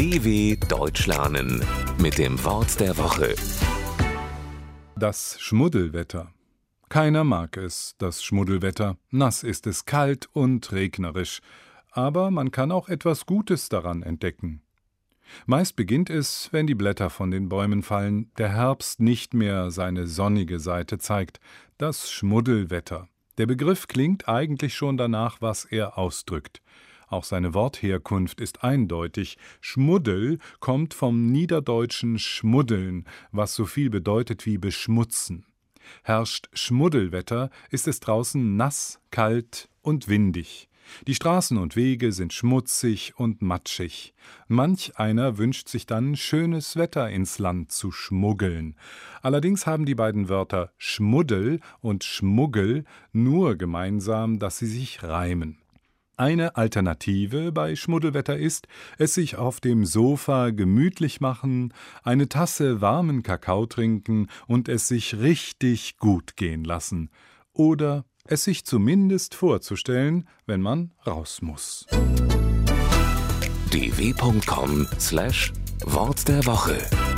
DW Deutsch lernen mit dem Wort der Woche. Das Schmuddelwetter. Keiner mag es, das Schmuddelwetter. Nass ist es kalt und regnerisch. Aber man kann auch etwas Gutes daran entdecken. Meist beginnt es, wenn die Blätter von den Bäumen fallen, der Herbst nicht mehr seine sonnige Seite zeigt, das Schmuddelwetter. Der Begriff klingt eigentlich schon danach, was er ausdrückt. Auch seine Wortherkunft ist eindeutig. Schmuddel kommt vom niederdeutschen schmuddeln, was so viel bedeutet wie beschmutzen. Herrscht Schmuddelwetter, ist es draußen nass, kalt und windig. Die Straßen und Wege sind schmutzig und matschig. Manch einer wünscht sich dann schönes Wetter ins Land zu schmuggeln. Allerdings haben die beiden Wörter Schmuddel und Schmuggel nur gemeinsam, dass sie sich reimen. Eine Alternative bei Schmuddelwetter ist, es sich auf dem Sofa gemütlich machen, eine Tasse warmen Kakao trinken und es sich richtig gut gehen lassen. Oder es sich zumindest vorzustellen, wenn man raus muss. dw.com/wort der Woche